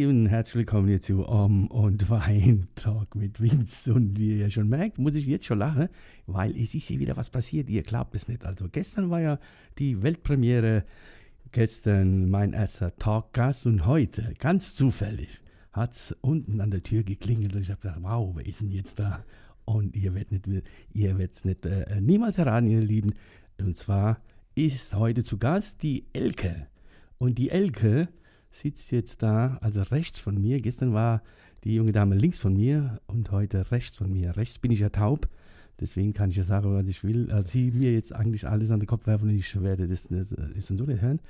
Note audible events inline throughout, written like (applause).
Lieben, herzlich willkommen hier zu Om und Wein Talk mit Vince. Und wie ihr schon merkt, muss ich jetzt schon lachen, weil es ist hier wieder was passiert. Ihr glaubt es nicht. Also, gestern war ja die Weltpremiere, gestern mein erster Talkgast und heute, ganz zufällig, hat es unten an der Tür geklingelt und ich habe gedacht, wow, wer ist denn jetzt da? Und ihr werdet nicht, ihr werdet nicht äh, niemals erraten, ihr Lieben. Und zwar ist heute zu Gast die Elke. Und die Elke sitzt jetzt da, also rechts von mir. Gestern war die junge Dame links von mir und heute rechts von mir. Rechts bin ich ja taub, deswegen kann ich ja sagen, was ich will. Also sie mir jetzt eigentlich alles an den Kopf werfen und ich werde das, das, das so nicht hören.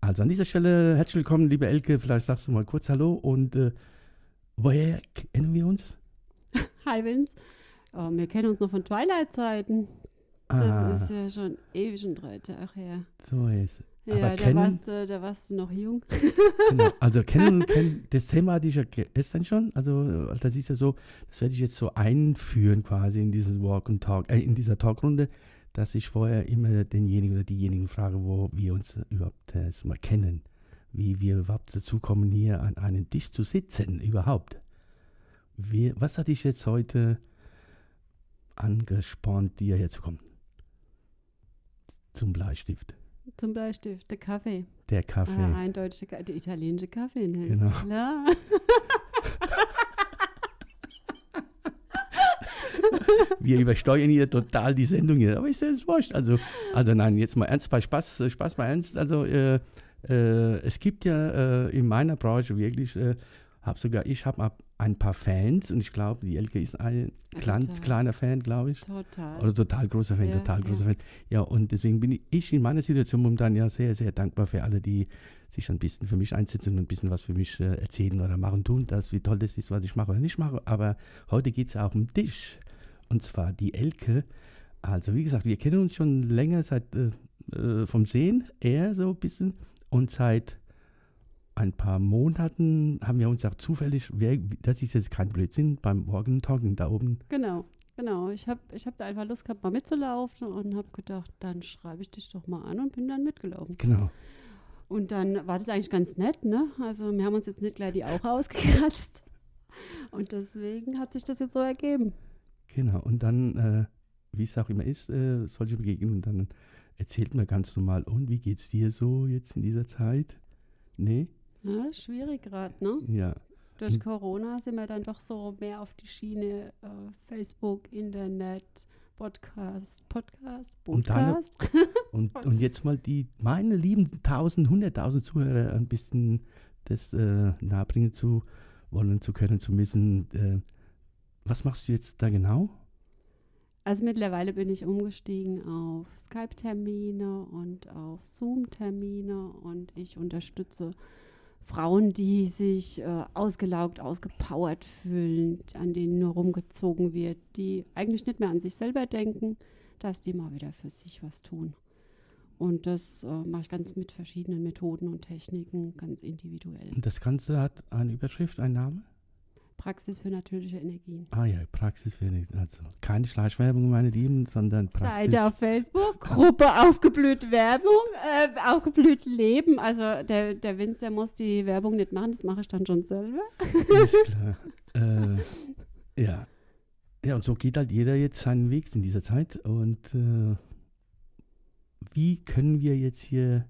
Also an dieser Stelle herzlich willkommen, liebe Elke. Vielleicht sagst du mal kurz Hallo und äh, woher kennen wir uns? (laughs) Hi Vince. Oh, wir kennen uns noch von Twilight-Zeiten. Das Ah. ist ja schon ewig schon drei Tage her. So ist Ja, Aber da kennen- warst, du, da warst du noch jung. (laughs) Genau. Also kennen, (laughs) kennen, das Thema hatte ich ja gestern schon. Also das ist ja so, das werde ich jetzt so einführen quasi in dieses Walk and Talk, äh, in dieser Talkrunde, dass ich vorher immer denjenigen oder diejenigen frage, wo wir uns überhaupt erst mal kennen. Wie wir überhaupt dazu kommen, hier an einem Tisch zu sitzen, überhaupt. Wir, was hat dich jetzt heute angespornt, dir herzukommen? Zum Bleistift. Zum Bleistift, der Kaffee. Der Kaffee. Ah, eindeutig der, der italienische Kaffee, ne? Genau. Klar. (laughs) wir übersteuern hier total die Sendung hier. Aber ist das wurscht. Also, also nein, jetzt mal ernst bei Spaß, äh, Spaß bei Ernst. Also äh, äh, es gibt ja äh, in meiner Branche wirklich, äh, hab sogar ich habe ein paar Fans und ich glaube, die Elke ist ein Ja, ganz total. kleiner Fan, glaube ich. Total. Oder total großer Fan, Ja, total ja. großer Fan. Ja, und deswegen bin ich in meiner Situation momentan ja sehr, sehr dankbar für alle, die sich ein bisschen für mich einsetzen und ein bisschen was für mich äh, erzählen oder machen, tun, das, wie toll das ist, was ich mache oder nicht mache. Aber heute geht es ja auch um dich. Und zwar die Elke. Also, wie gesagt, wir kennen uns schon länger seit äh, äh, vom Sehen, eher so ein bisschen. Und seit ein paar Monaten haben wir uns auch zufällig, wer, das ist jetzt kein Blödsinn, beim and Talking da oben Genau, genau. Ich habe ich hab da einfach Lust gehabt, mal mitzulaufen und habe gedacht, dann schreibe ich dich doch mal an und bin dann mitgelaufen. Genau. Und dann war das eigentlich ganz nett, ne? Also wir haben uns jetzt nicht gleich die Augen ausgekratzt. Und deswegen hat sich das jetzt so ergeben. Genau, und dann, äh, wie es auch immer ist, äh, solche Begegnungen, dann erzählt man ganz normal, und wie geht's dir so jetzt in dieser Zeit? Nee? Ja, schwierig gerade, ne? Ja. Durch Hm. Corona sind wir dann doch so mehr auf die Schiene äh, Facebook, Internet, Podcast, Podcast, Und deine- Podcast. (laughs) Und, und jetzt mal die, meine lieben tausend, hunderttausend Zuhörer ein bisschen das äh, nahebringen zu wollen, zu können, zu müssen. Äh, was machst du jetzt da genau? Also mittlerweile bin ich umgestiegen auf Skype-Termine und auf Zoom-Termine und ich unterstütze Frauen, die sich äh, ausgelaugt, ausgepowert fühlen, an denen nur rumgezogen wird, die eigentlich nicht mehr an sich selber denken, dass die mal wieder für sich was tun. Und das äh, mache ich ganz mit verschiedenen Methoden und Techniken, ganz individuell. Und das Ganze hat eine Überschrift, einen Namen? Praxis für natürliche Energien. Ah ja, Praxis für also keine Schleichwerbung, meine Lieben, sondern Praxis. Seite auf Facebook, Gruppe Aufgeblüht Werbung, äh, Aufgeblüht Leben. Also der, der Vince, der muss die Werbung nicht machen, das mache ich dann schon selber. Ist (laughs) klar. äh, ja. Ja, und so geht halt jeder jetzt seinen Weg in dieser Zeit. Und äh, wie können wir jetzt hier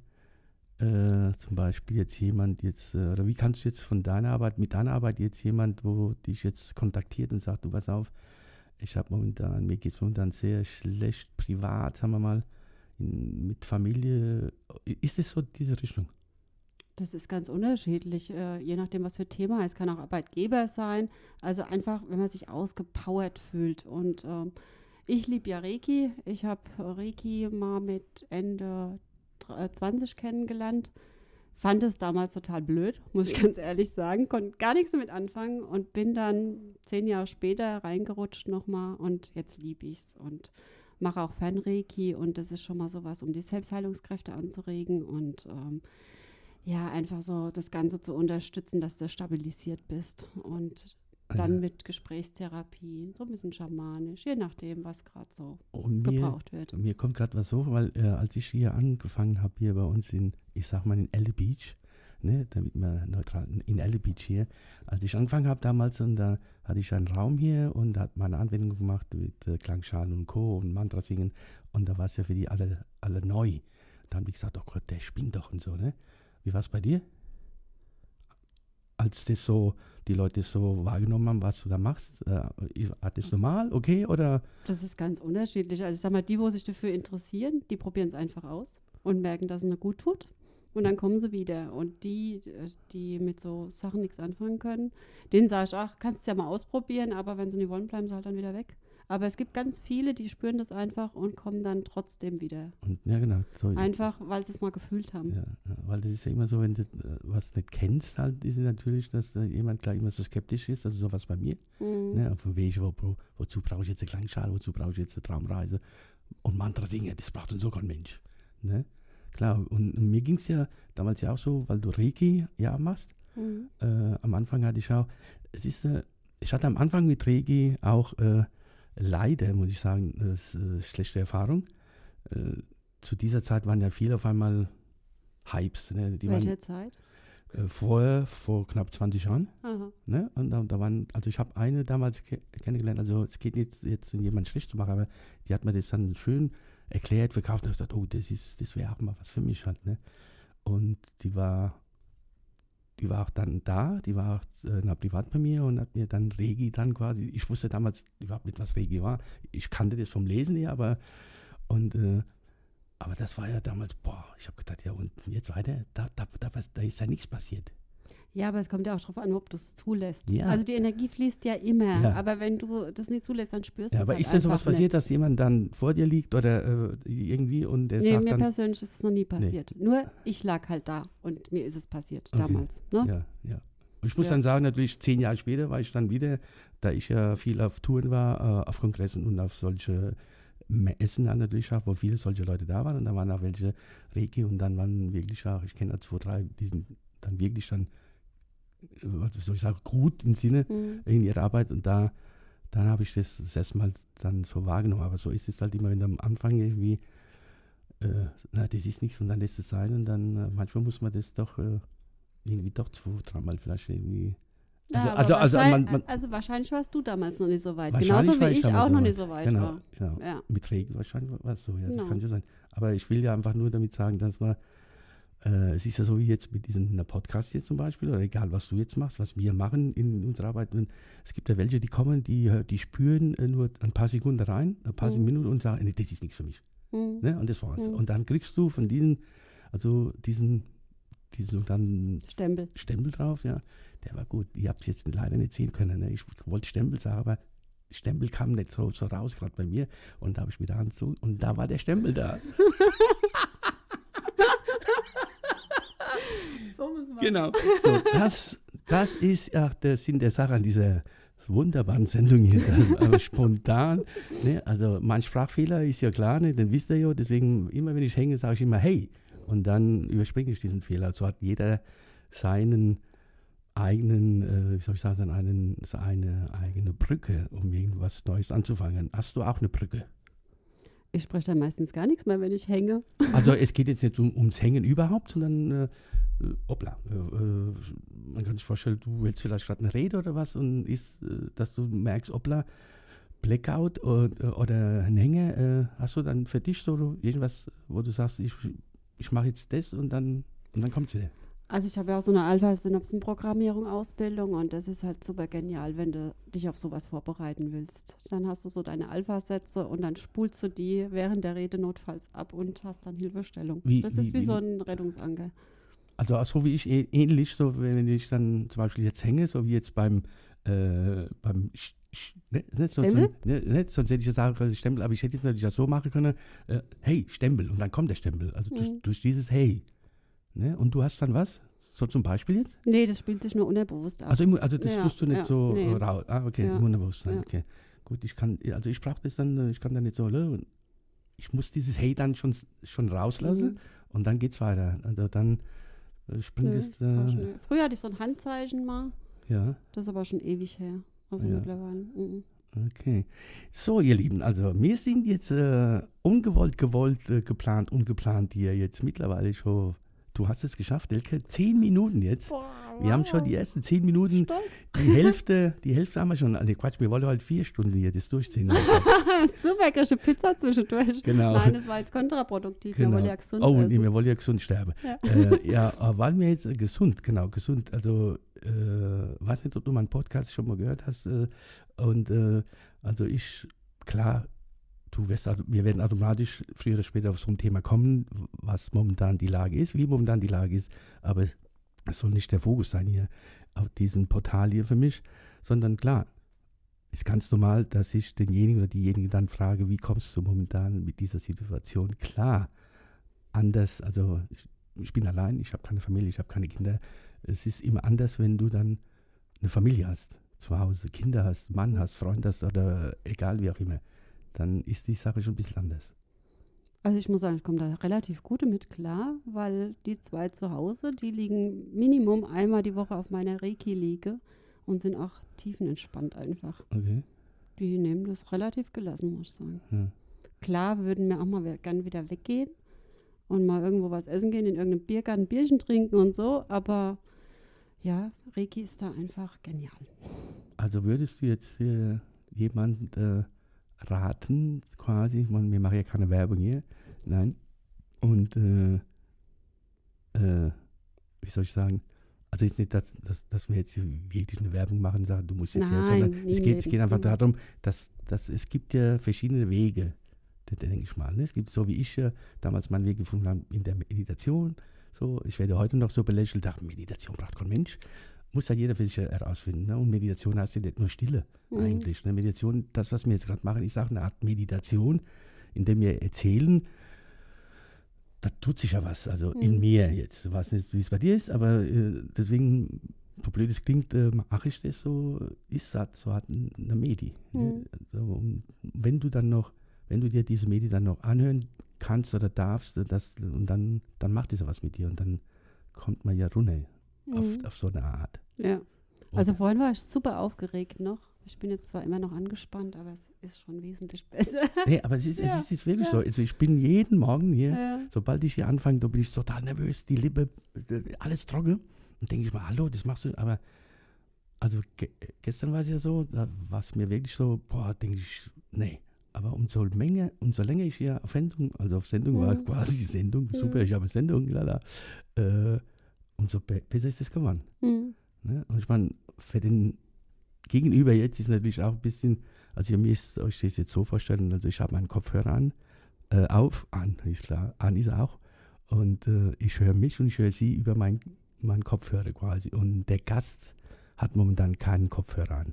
äh, zum Beispiel jetzt jemand jetzt, äh, oder wie kannst du jetzt von deiner Arbeit, mit deiner Arbeit jetzt jemand, wo dich jetzt kontaktiert und sagt, du pass auf, ich habe momentan, mir geht es momentan sehr schlecht privat, sagen wir mal, in, mit Familie. Ist es so diese Richtung? Das ist ganz unterschiedlich, äh, je nachdem, was für Thema. Es kann auch Arbeitgeber sein. Also einfach, wenn man sich ausgepowert fühlt. Und ähm, ich liebe ja Reiki. Ich habe Reiki mal mit Ende 20 kennengelernt. fand es damals total blöd, muss ich (laughs) ganz ehrlich sagen. Konnte gar nichts damit anfangen und bin dann zehn Jahre später reingerutscht nochmal und jetzt liebe ich es und mache auch Fernreiki und das ist schon mal sowas, um die Selbstheilungskräfte anzuregen und ähm, ja, einfach so das Ganze zu unterstützen, dass du stabilisiert bist und dann mit Gesprächstherapie, so ein bisschen schamanisch, je nachdem, was gerade so Und mir, gebraucht wird. mir kommt gerade was so, weil äh, als ich hier angefangen habe, hier bei uns in, ich sag mal in Elle Beach, ne, damit wir neutral, in Elle Beach hier, als ich angefangen habe damals, und da hatte ich einen Raum hier und hat meine Anwendung gemacht mit äh, Klangschalen und Co. und Mantra singen und da war es ja für die alle, alle neu. Da haben die gesagt, oh Gott, der spinnt doch und so, ne? Wie war es bei dir? Als das so, die Leute so wahrgenommen haben, was du da machst, äh, das normal, okay, oder? Das ist ganz unterschiedlich. Also ich sag mal, die, wo sich dafür interessieren, die probieren es einfach aus und merken, dass es ihnen gut tut. Und dann kommen sie wieder. Und die, die mit so Sachen nichts anfangen können, denen sage ich, ach, kannst du ja mal ausprobieren, aber wenn sie nicht wollen, bleiben sie halt dann wieder weg. Aber es gibt ganz viele, die spüren das einfach und kommen dann trotzdem wieder. Und, ja, genau. So, Einfach, weil sie es mal gefühlt haben. Ja, ja, weil das ist ja immer so, wenn du äh, was nicht kennst, halt ist es natürlich, dass da jemand gleich immer so skeptisch ist. Also sowas bei mir. Mhm. Ne, von wegen, wo, wo, wozu brauche ich jetzt eine Klangschale, wozu brauche ich jetzt eine Traumreise und Mantra singen, das braucht uns so kein Mensch. Ne? Klar, und mir ging es ja damals ja auch so, weil du Reiki ja machst. Mhm. Äh, am Anfang hatte ich auch, es ist, äh, ich hatte am Anfang mit Reiki auch äh, leider, muss ich sagen, das, äh, schlechte Erfahrung. Äh, zu dieser Zeit waren ja viele auf einmal Hypes. Ne? Die waren Welche Zeit? äh, vorher, vor knapp 20 Jahren. Aha. Ne? Und da, da waren, also ich habe eine damals ke kennengelernt, also es geht nicht jetzt jemand schlecht zu machen, aber die hat mir das dann schön erklärt, verkauft und ich gesagt, oh, das ist, das wäre auch mal was für mich halt, ne? Und die war, die war auch dann da, die war auch äh, privat bei mir und hat mir dann Regi dann quasi, ich wusste damals überhaupt nicht, was Regi war. Ich kannte das vom Lesen her, aber und äh, aber das war ja damals, boah, ich habe gedacht, ja und jetzt weiter, da, da, da, da ist ja nichts passiert. Ja, aber es kommt ja auch darauf an, ob du es zulässt. Ja. Also die Energie fließt ja immer, Ja. aber wenn du das nicht zulässt, dann spürst du Ja, es aber halt ist da sowas einfach passiert, nicht. dass jemand dann vor dir liegt oder äh, irgendwie und der Nee, sagt mir dann, persönlich ist es noch nie passiert. Nur ich lag halt da und mir ist es passiert Okay. damals. Ne? ja, ja. Und ich muss dann sagen, natürlich zehn Jahre später war ich dann wieder, da ich ja viel auf Touren war, äh, auf Kongressen und auf solche Messen dann natürlich auch, wo viele solche Leute da waren und da waren auch welche Reiki und dann waren wirklich auch, ich kenne da zwei, drei, die sind dann wirklich dann, soll ich sagen, gut im Sinne Mhm. in ihrer Arbeit und da dann habe ich das das erste Mal dann so wahrgenommen. Aber so ist es halt immer, wenn du am Anfang irgendwie, äh, na, das ist nichts und dann lässt es sein und dann äh, manchmal muss man das doch äh, irgendwie doch zwei, dreimal vielleicht irgendwie. Ja, Also- aber also- also wahrscheinlich, man- man- also wahrscheinlich warst du damals noch nicht so weit. Genauso wie ich ich auch so noch nicht so weit Genau, war. genau. Ja. Mit Regen wahrscheinlich war es so, ja, Genau. das kann schon sein. Aber ich will ja einfach nur damit sagen, dass wir, äh, es ist ja so wie jetzt mit diesem Podcast jetzt zum Beispiel, oder egal was du jetzt machst, was wir machen in unserer Arbeit. Es gibt ja welche, die kommen, die, die spüren äh, nur ein paar Sekunden rein, ein paar Mhm. Minuten und sagen, nee, das ist nichts für mich. Mhm. Ne? Und das war's. Mhm. Und dann kriegst du von diesen, also diesen, diesen dann Stempel. Stempel drauf, ja, der war gut. Ich habe es jetzt leider nicht sehen können. Ne? Ich wollte Stempel sagen, aber Stempel kam nicht so, so raus, gerade bei mir. Und da habe ich wieder Hand zu und da war der Stempel da. (laughs) So muss man. Genau. So, das, das ist ja der Sinn der Sache an dieser wunderbaren Sendung hier. (laughs) Aber spontan. Ne? Also mein Sprachfehler ist ja klar, ne? den wisst ihr ja. Deswegen, immer wenn ich hänge, sage ich immer hey. Und dann überspringe ich diesen Fehler. So hat jeder seinen eigenen, äh, wie soll ich sagen, einen, seine eigene Brücke, um irgendwas Neues anzufangen. Hast du auch eine Brücke? Ich spreche dann meistens gar nichts mehr, wenn ich hänge. Also es geht jetzt nicht um, ums Hängen überhaupt, sondern äh, äh, hoppla, äh, äh, man kann sich vorstellen, du willst vielleicht gerade eine Rede oder was und ist, äh, dass du merkst, hoppla, Blackout und, äh, oder ein Hänger, hast du dann für dich so irgendwas, wo du sagst, ich, ich mache jetzt das und dann, und dann kommt sie. Also ich habe ja auch so eine Alpha-Synapsen-Programmierung Ausbildung und das ist halt super genial, wenn du dich auf sowas vorbereiten willst. Dann hast du so deine Alpha-Sätze und dann spulst du die während der Rede notfalls ab und hast dann Hilfestellung. Wie- das wie- ist wie, wie- so ein Rettungsanker. Also so wie ich äh, ähnlich, so wenn ich dann zum Beispiel jetzt hänge, so wie jetzt beim, äh, beim Sch- Sch- ne, ne, so, so, Stempel? ne, ne, sonst hätte ich ja sagen können, Stempel, aber ich hätte jetzt natürlich auch so machen können, äh, hey, Stempel, und dann kommt der Stempel. Also durch, Mhm. durch dieses Hey. Ne? Und du hast dann was? So zum Beispiel jetzt? Nee, das spielt sich nur unterbewusst ab. Also, im- also das Ja, tust du nicht ja, so nee. raus. Ah, okay, Ja, im Unterbewusstsein. ja. Okay. Gut, ich kann, also ich brauche das dann, ich kann dann nicht so, ne? ich muss dieses Hey dann schon, schon rauslassen Mhm. und dann geht's weiter. Also dann äh, springt Nö, äh, schon- Früher hatte ich so ein Handzeichen mal. ja. Das ist aber schon ewig her. Also Ja. mittlerweile. mhm. Okay. So, ihr Lieben, also wir sind jetzt äh, ungewollt, gewollt, äh, geplant, ungeplant hier jetzt mittlerweile schon. Du hast es geschafft, Elke. Zehn Minuten jetzt. Boah, Wir haben schon die ersten zehn Minuten, Stolz. die Hälfte, die Hälfte haben wir schon. Also Quatsch, wir wollen halt vier Stunden hier das durchziehen. Super, (laughs) kriegst Pizza zwischendurch. Genau. Nein, das war jetzt kontraproduktiv. Wir Genau. wollen ja gesund Oh, nee, wir wollen ja gesund sterben. Ja. Äh, ja, aber waren wir jetzt gesund, genau, gesund. Also, äh, weiß nicht, ob du meinen Podcast schon mal gehört hast. Äh, und äh, also ich, klar, du wirst, wir werden automatisch früher oder später auf so ein Thema kommen, was momentan die Lage ist, wie momentan die Lage ist. Aber es soll nicht der Fokus sein hier auf diesem Portal hier für mich, sondern klar, ist ganz normal, dass ich denjenigen oder diejenige dann frage, wie kommst du momentan mit dieser Situation klar? Anders, also ich, ich bin allein, ich habe keine Familie, ich habe keine Kinder. Es ist immer anders, wenn du dann eine Familie hast, zu Hause, Kinder hast, Mann hast, Freund hast oder egal wie auch immer. Dann ist die Sache schon ein bisschen anders. Also ich muss sagen, ich komme da relativ gut mit klar, weil die zwei zu Hause, die liegen Minimum einmal die Woche auf meiner Reiki-Liege und sind auch tiefenentspannt einfach. Okay. Die nehmen das relativ gelassen, muss ich sagen. Ja. Klar würden wir auch mal gern wieder weggehen und mal irgendwo was essen gehen, in irgendeinem Biergarten ein Bierchen trinken und so, aber ja, Reiki ist da einfach genial. Also würdest du jetzt äh, jemand äh, raten, quasi, ich meine, wir machen ja keine Werbung hier, nein, und äh, äh, wie soll ich sagen, also jetzt nicht, dass, dass, dass wir jetzt wirklich eine Werbung machen und sagen, du musst jetzt her, Nein, sondern nie es geht, es geht einfach darum, dass, dass es gibt ja verschiedene Wege, denke ich mal. Ne? Es gibt so wie ich ja damals meinen Weg gefunden habe in der Meditation, so, ich werde heute noch so belächelt, ach, Meditation braucht kein Mensch, muss halt jeder für sich herausfinden. Ne? Und Meditation heißt ja nicht nur Stille Mhm. eigentlich. Ne? Meditation, das, was wir jetzt gerade machen, ist auch eine Art Meditation, in der wir erzählen, da tut sich ja was, also in Mhm. mir jetzt. Ich weiß nicht, wie es bei dir ist, aber äh, deswegen, so blöd es klingt, äh, mache ich das so, ist halt so n- eine Medi. Ne? Mhm. Also, und wenn du dann noch, wenn du dir diese Medi dann noch anhören kannst oder darfst, äh, das, und dann, dann macht das ja was mit dir und dann kommt man ja runter auf, Mhm. auf so eine Art. Ja. Also vorhin war ich super aufgeregt noch. Ich bin jetzt zwar immer noch angespannt, aber es ist schon wesentlich (laughs) besser. Nee, aber es ist, Ja, es ist wirklich ja. so. Also ich bin jeden Morgen hier, Ja. sobald ich hier anfange, da bin ich total nervös, die Lippe, alles trocken. Und denke ich mal, hallo, das machst du. Aber also ge gestern war es ja so, da war es mir wirklich so, boah, denke ich, nee. Aber umso Menge, umso länger ich hier auf Sendung, also auf Sendung war quasi die Sendung, super, ich habe eine Sendung, lala, äh, umso be besser ist es geworden. Mhm. Ne? Und ich meine, für den Gegenüber jetzt ist natürlich auch ein bisschen, also ihr müsst euch das jetzt so vorstellen, also ich habe meinen Kopfhörer an, äh, auf, an, ist klar, an ist er auch. Und äh, ich höre mich und ich höre sie über meinen mein Kopfhörer quasi. Und der Gast hat momentan keinen Kopfhörer an.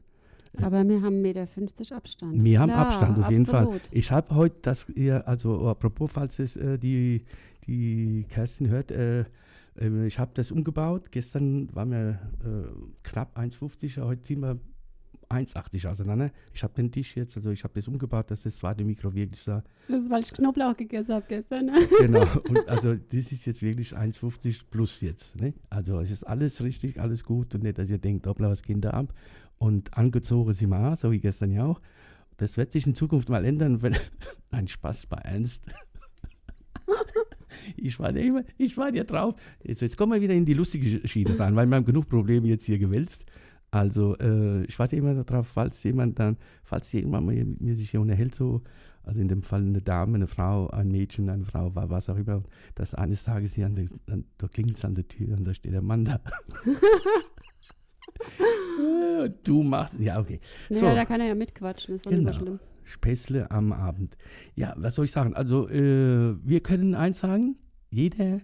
Aber wir haben 1,50 Meter Abstand. Wir haben Klar, Abstand, auf jeden Fall. absolut. Ich habe heute das, ihr, also apropos, falls es äh, die, die Kerstin hört, äh, äh, ich habe das umgebaut. Gestern waren wir äh, knapp 1,50, heute sind wir 1,80 auseinander. Ich habe den Tisch jetzt, also ich habe das umgebaut, dass das zweite Mikro wirklich da. Das ist, weil ich Knoblauch gegessen habe gestern. Ne? Genau. (laughs) Und also das ist jetzt wirklich 1,50 plus jetzt. Ne? Also es ist alles richtig, alles gut und nicht, dass ihr denkt, hoppla, was da ab? Und angezogen sind wir auch, so wie gestern ja auch. Das wird sich in Zukunft mal ändern, wenn (laughs) ein Spaß bei Ernst. Ich war, ja immer, ich war ja drauf. Jetzt, jetzt kommen wir wieder in die lustige Schiene rein, weil wir haben genug Probleme jetzt hier gewälzt. Also äh, ich warte immer darauf, falls jemand dann, falls jemand mal mit mir sich hier unterhält, so, also in dem Fall eine Dame, eine Frau, ein Mädchen, eine Frau, wa- was auch immer, dass eines Tages hier an der, an, da klingelt es an der Tür und da steht der Mann da. (laughs) (laughs) Du machst, ja okay. Ja, So. da kann er ja mitquatschen, ist doch nicht Genau. so schlimm. Späßle am Abend. Ja, was soll ich sagen? Also, äh, wir können eins sagen: jeder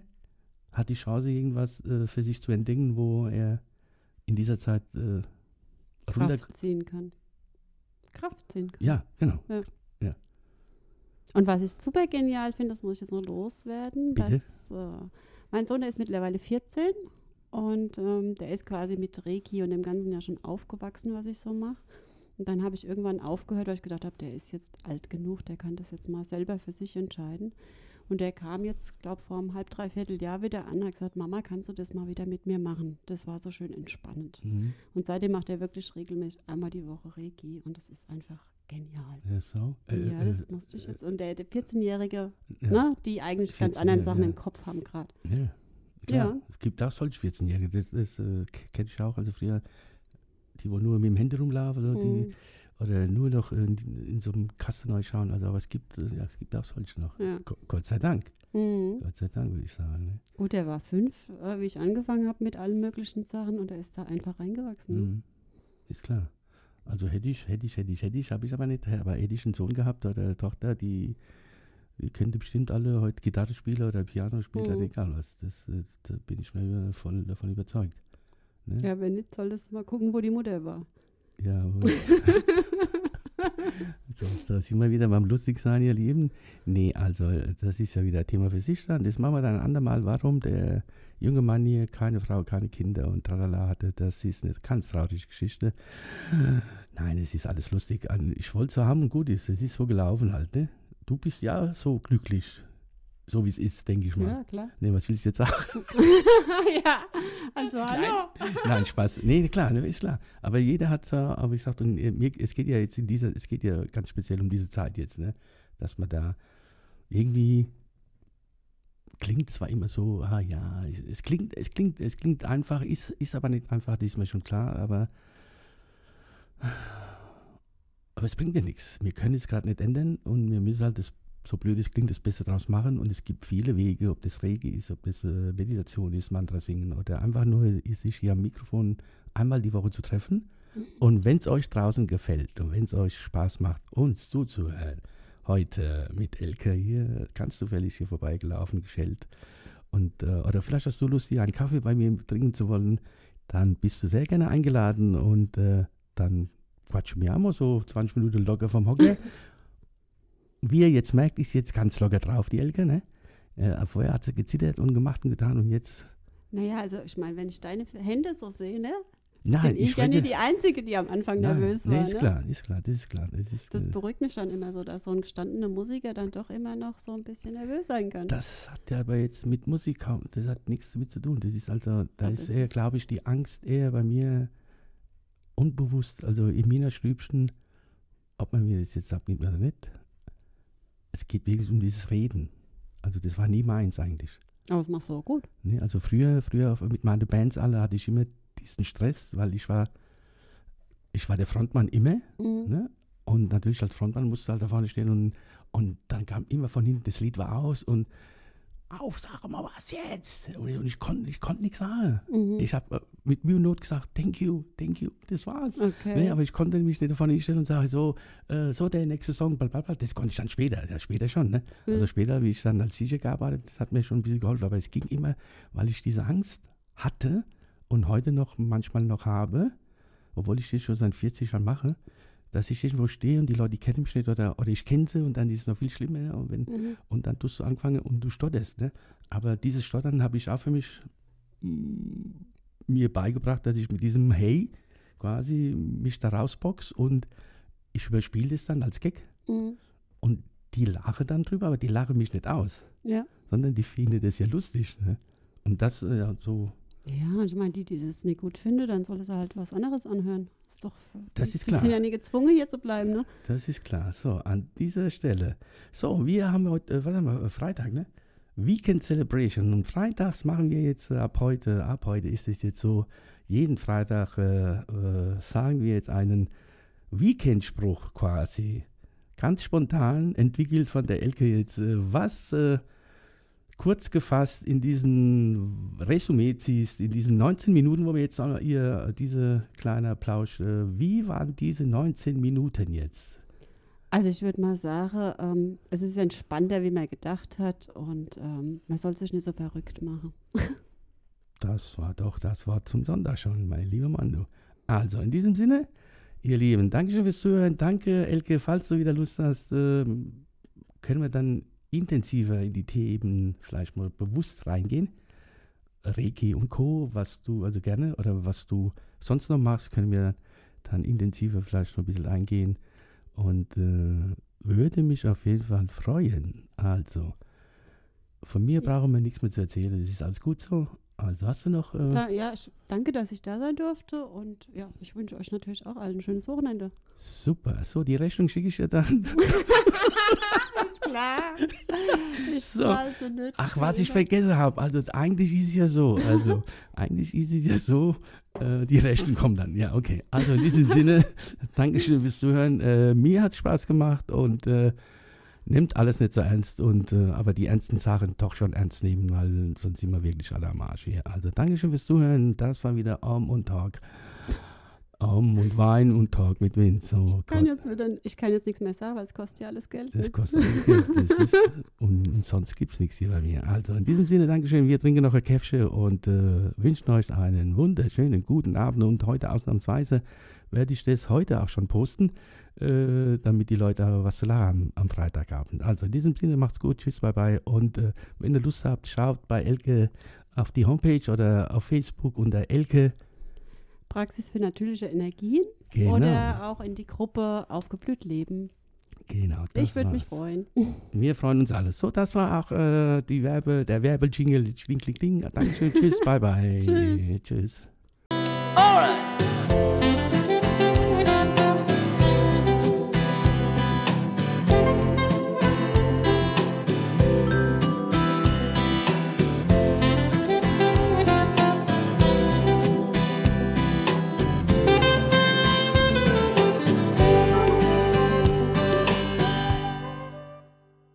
hat die Chance, irgendwas äh, für sich zu entdecken, wo er in dieser Zeit äh. Kraft ziehen kann. Kraft ziehen kann. Ja, genau. Und was ich super genial finde, das muss ich jetzt noch loswerden, Bitte? dass äh, Mein Sohn, der ist mittlerweile 14 und ähm, der ist quasi mit Reiki und dem Ganzen ja schon aufgewachsen, was ich so mache. Und dann habe ich irgendwann aufgehört, weil ich gedacht habe, der ist jetzt alt genug, der kann das jetzt mal selber für sich entscheiden. Und der kam jetzt, glaube ich, vor einem halb, dreiviertel Jahr wieder an und hat gesagt, Mama, kannst du das mal wieder mit mir machen? Das war so schön entspannend. Mhm. Und seitdem macht er wirklich regelmäßig einmal die Woche Reiki und das ist einfach genial. Ja, so. Äh, ja, das musste ich jetzt. Und der, der 14-Jährige, ja. ne, die eigentlich ganz anderen 14-Jährige, Sachen ja. im Kopf haben gerade. Ja, klar. Ja. Es gibt auch solche 14-Jährige, das, das äh, kenne ich auch. Also früher, die, wo nur mit dem Handy rumlaufen oder, die, Mhm. oder nur noch in, in so einem Kasten neu schauen. Also, aber es gibt, äh, ja, es gibt auch solche noch. Ja. Go- Gott sei Dank. Mhm. Gott sei Dank, würde ich sagen. Ne? Gut, er war fünf, äh, wie ich angefangen habe mit allen möglichen Sachen und er ist da einfach reingewachsen. ne? Mhm. Ist klar. Also hätte ich, hätte ich, hätte ich, hätte ich, habe ich aber nicht. Aber hätte ich einen Sohn gehabt oder eine Tochter, die, die könnte bestimmt alle heute Gitarre spielen oder Piano spielen, Mhm. egal was. Das, äh, da bin ich mir voll davon überzeugt. Ne? Ja, wenn nicht, solltest du mal gucken, wo die Mutter war. Ja, aber (laughs) so ist das immer wieder beim Lustigsein, ihr Lieben. Nee, also das ist ja wieder ein Thema für sich dann. Das machen wir dann ein andermal. Warum der junge Mann hier keine Frau, keine Kinder und tralala hatte, das ist eine ganz traurige Geschichte. Nein, es ist alles lustig. An- Ich wollte so haben und gut ist. Es ist so gelaufen halt, ne? Du bist ja so glücklich, so wie es ist, denke ich mal. Ja, klar. Nee, was willst du jetzt sagen? (laughs) ja, also hallo. Nein, Spaß. Nee, klar, ne, ist klar. Aber jeder hat aber ich sagte, es geht ja jetzt in dieser, es geht ja ganz speziell um diese Zeit jetzt, ne? Dass man da irgendwie klingt zwar immer so, ah ja, es, es klingt, es klingt, es klingt einfach, ist, ist aber nicht einfach, das ist mir schon klar, aber aber es bringt ja nichts. Wir können es gerade nicht ändern und wir müssen halt das, so blöd es klingt, das Beste draus machen. Und es gibt viele Wege, ob das Rege ist, ob das äh, Meditation ist, Mantra singen oder einfach nur sich hier am Mikrofon einmal die Woche zu treffen. Und wenn es euch draußen gefällt und wenn es euch Spaß macht, uns zuzuhören, heute mit Elke hier, ganz zufällig hier vorbeigelaufen, geschellt. Und, äh, oder vielleicht hast du Lust, hier einen Kaffee bei mir trinken zu wollen, dann bist du sehr gerne eingeladen und äh, dann quatschen wir einmal so 20 Minuten locker vom Hocker. (laughs) Wie ihr jetzt merkt, ist jetzt ganz locker drauf, die Elke, ne? Äh, vorher hat sie gezittert und gemacht und getan und jetzt. Naja, also ich meine, wenn ich deine Hände so sehe, ne, Nein, bin ich, ja rede- nicht die Einzige, die am Anfang Nein, nervös nee, war. ist ne? klar, ist klar, das ist klar. Das, ist, Das äh, beruhigt mich dann immer so, dass so ein gestandener Musiker dann doch immer noch so ein bisschen nervös sein kann. Das hat ja aber jetzt mit Musik kaum, das hat nichts damit zu tun. Das ist also, da Ja, ist eher, glaube ich, die Angst eher bei mir unbewusst, also in meiner Stübchen, ob man mir das jetzt abnimmt oder nicht. Es geht wirklich um dieses Reden. Also das war nie meins eigentlich. Aber das machst du auch gut. Ne? Also früher, früher mit meinen Bands alle hatte ich immer diesen Stress, weil ich war, ich war der Frontmann immer. Mhm. Ne? Und natürlich als Frontmann musste halt da vorne stehen und, und dann kam immer von hinten, das Lied war aus und auf, sag mal was jetzt. Und ich, konnte ich konnt nichts sagen. Mhm. Ich habe mit Mühe und Not gesagt, thank you, thank you, das war's. Okay. Ne, aber ich konnte mich nicht davon hinstellen und sage so, äh, so der nächste Song, blablabla. das konnte ich dann später, ja, später schon. Ne? Mhm. Also später, wie ich dann als DJ gearbeitet, das hat mir schon ein bisschen geholfen, aber es ging immer, weil ich diese Angst hatte und heute noch manchmal noch habe, obwohl ich das schon seit 40 Jahren mache, dass ich irgendwo stehe und die Leute die kennen mich nicht oder, oder ich kenne sie und dann ist es noch viel schlimmer und, wenn, Mhm. und dann tust du anfangen und du stotterst. Ne? Aber dieses Stottern habe ich auch für mich mm, mir beigebracht, dass ich mit diesem Hey quasi mich da rausbox und ich überspiele das dann als Gag Mhm. und die lachen dann drüber, aber die lachen mich nicht aus, Ja. sondern die finden das ja lustig. Ne? Und das, äh, ja, so, Ja, und ich meine, die, die das nicht gut finden, dann soll es halt was anderes anhören. Ist doch, Das ist die klar. sind ja nie gezwungen, hier zu bleiben, ne? das ist klar. So, an dieser Stelle. So, wir haben heute, äh, was haben wir, Freitag, ne? Weekend Celebration. Und freitags machen wir jetzt äh, ab heute, ab heute ist es jetzt so, jeden Freitag äh, äh, sagen wir jetzt einen Weekendspruch quasi. Ganz spontan, entwickelt von der Elke jetzt. Äh, was äh, kurz gefasst in diesen Resümee ziehst, in diesen 19 Minuten, wo wir jetzt ihr diese kleine Plausch, äh, wie waren diese 19 Minuten jetzt? Also ich würde mal sagen, ähm, es ist entspannter, wie man gedacht hat und ähm, man soll sich nicht so verrückt machen. (laughs) Das war doch das Wort zum Sonntag schon, mein lieber Mann. Du. Also in diesem Sinne, ihr Lieben, Dankeschön fürs Zuhören. Danke, Elke, falls du wieder Lust hast, ähm, können wir dann intensiver in die Themen vielleicht mal bewusst reingehen. Reiki und Co., was du also gerne oder was du sonst noch machst, können wir dann intensiver vielleicht noch ein bisschen eingehen. Und äh, würde mich auf jeden Fall freuen. Also, von mir brauchen wir nichts mehr zu erzählen. Das ist alles gut so. Also hast du noch. Äh, Ja, ja, ich, danke, dass ich da sein durfte und ja, ich wünsche euch natürlich auch allen ein schönes Wochenende. super. So, die Rechnung schicke ich dir dann. (laughs) Ist klar. Ich So. Ach, was ich vergessen habe. Also eigentlich ist es ja so. Also (laughs) eigentlich ist es ja so. Äh, die Rechnung kommt dann. Ja, okay. Also in diesem Sinne, (laughs) Dankeschön fürs Zuhören. Äh, mir hat es Spaß gemacht und äh, nimmt alles nicht so ernst. Und äh, aber die ernsten Sachen doch schon ernst nehmen, weil sonst sind wir wirklich alle am Arsch hier. Also Dankeschön fürs Zuhören. Das war wieder Arm und Talk. Arm und Wein und Talk mit Wind. So, Ich kann, Gott. jetzt wieder, ich kann jetzt nichts mehr sagen, weil es kostet ja alles Geld. Das ne? kostet alles Geld. Ist, (laughs) und, und sonst gibt es nichts hier bei mir. Also in diesem Sinne, Dankeschön. Wir trinken noch ein Käffchen und äh, wünschen euch einen wunderschönen guten Abend. Und heute ausnahmsweise werde ich das heute auch schon posten, äh, damit die Leute aber was zu lachen am Freitagabend. Also in diesem Sinne, macht's gut. Tschüss, bye bye. Und äh, wenn ihr Lust habt, schaut bei Elke auf die Homepage oder auf Facebook unter Elke. Praxis für natürliche Energien Genau. oder auch in die Gruppe Aufgeblüht Leben. genau das ich würde mich freuen. Wir freuen uns alle. So, das war auch äh, die Werbe, der Werbejingle. Kling, kling, kling. Dankeschön. Tschüss. (laughs) Bye, bye. Tschüss. Tschüss. Alright.